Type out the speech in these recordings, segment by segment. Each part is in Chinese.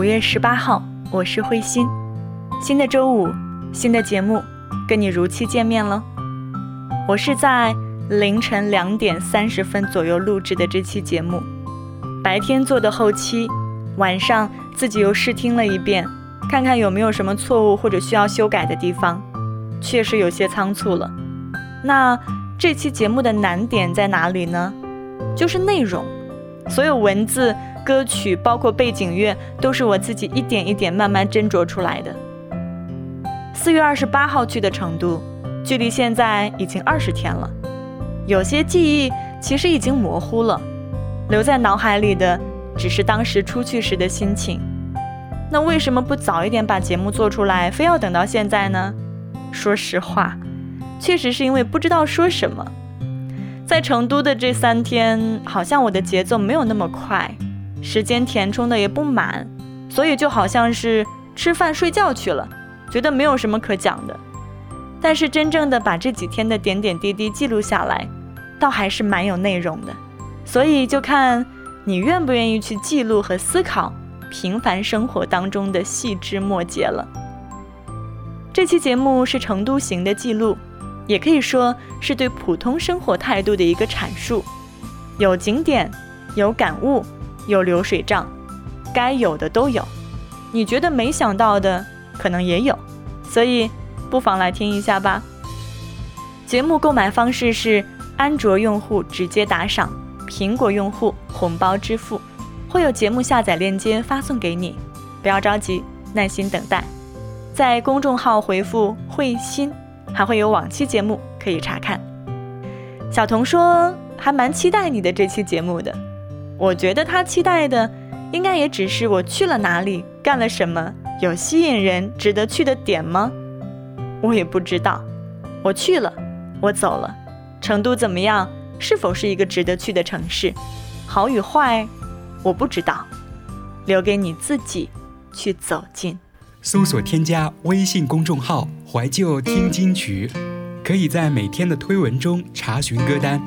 五月十八号，我是慧心。新的周五，新的节目，跟你如期见面了。我是在凌晨两点三十分左右录制的这期节目，白天做的后期，晚上自己又试听了一遍，看看有没有什么错误或者需要修改的地方。确实有些仓促了。那这期节目的难点在哪里呢？就是内容，所有文字。歌曲包括背景乐，都是我自己一点一点慢慢斟酌出来的。四月二十八号去的成都，距离现在已经二十天了，有些记忆其实已经模糊了，留在脑海里的只是当时出去时的心情。那为什么不早一点把节目做出来，非要等到现在呢？说实话，确实是因为不知道说什么。在成都的这三天，好像我的节奏没有那么快。时间填充的也不满，所以就好像是吃饭睡觉去了，觉得没有什么可讲的。但是真正的把这几天的点点滴滴记录下来，倒还是蛮有内容的。所以就看你愿不愿意去记录和思考平凡生活当中的细枝末节了。这期节目是成都行的记录，也可以说是对普通生活态度的一个阐述，有景点，有感悟。有流水账，该有的都有，你觉得没想到的可能也有，所以不妨来听一下吧。节目购买方式是安卓用户直接打赏，苹果用户红包支付，会有节目下载链接发送给你，不要着急，耐心等待。在公众号回复“慧心”，还会有往期节目可以查看。小童说还蛮期待你的这期节目的。我觉得他期待的，应该也只是我去了哪里，干了什么，有吸引人、值得去的点吗？我也不知道。我去了，我走了。成都怎么样？是否是一个值得去的城市？好与坏，我不知道。留给你自己去走进。搜索添加微信公众号“怀旧听金曲”，可以在每天的推文中查询歌单。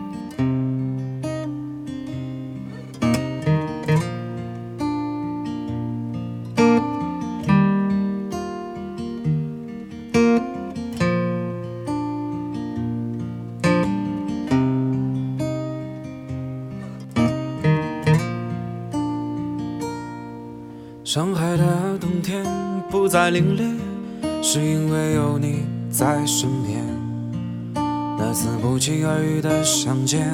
上海的冬天不再凛冽，是因为有你在身边。那次不期而遇的相见，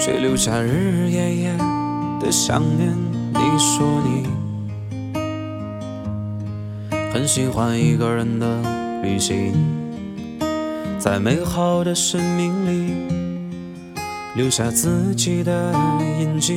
却留下日日夜夜的想念。你说你很喜欢一个人的旅行，在美好的生命里留下自己的印记。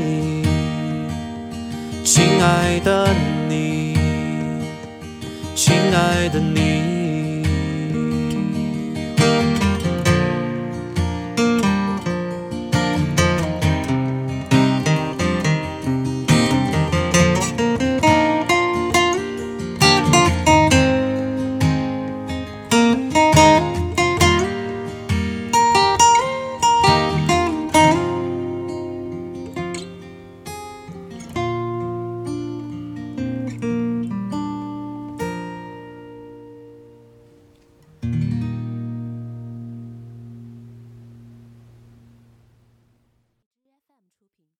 亲爱的你，亲爱的你。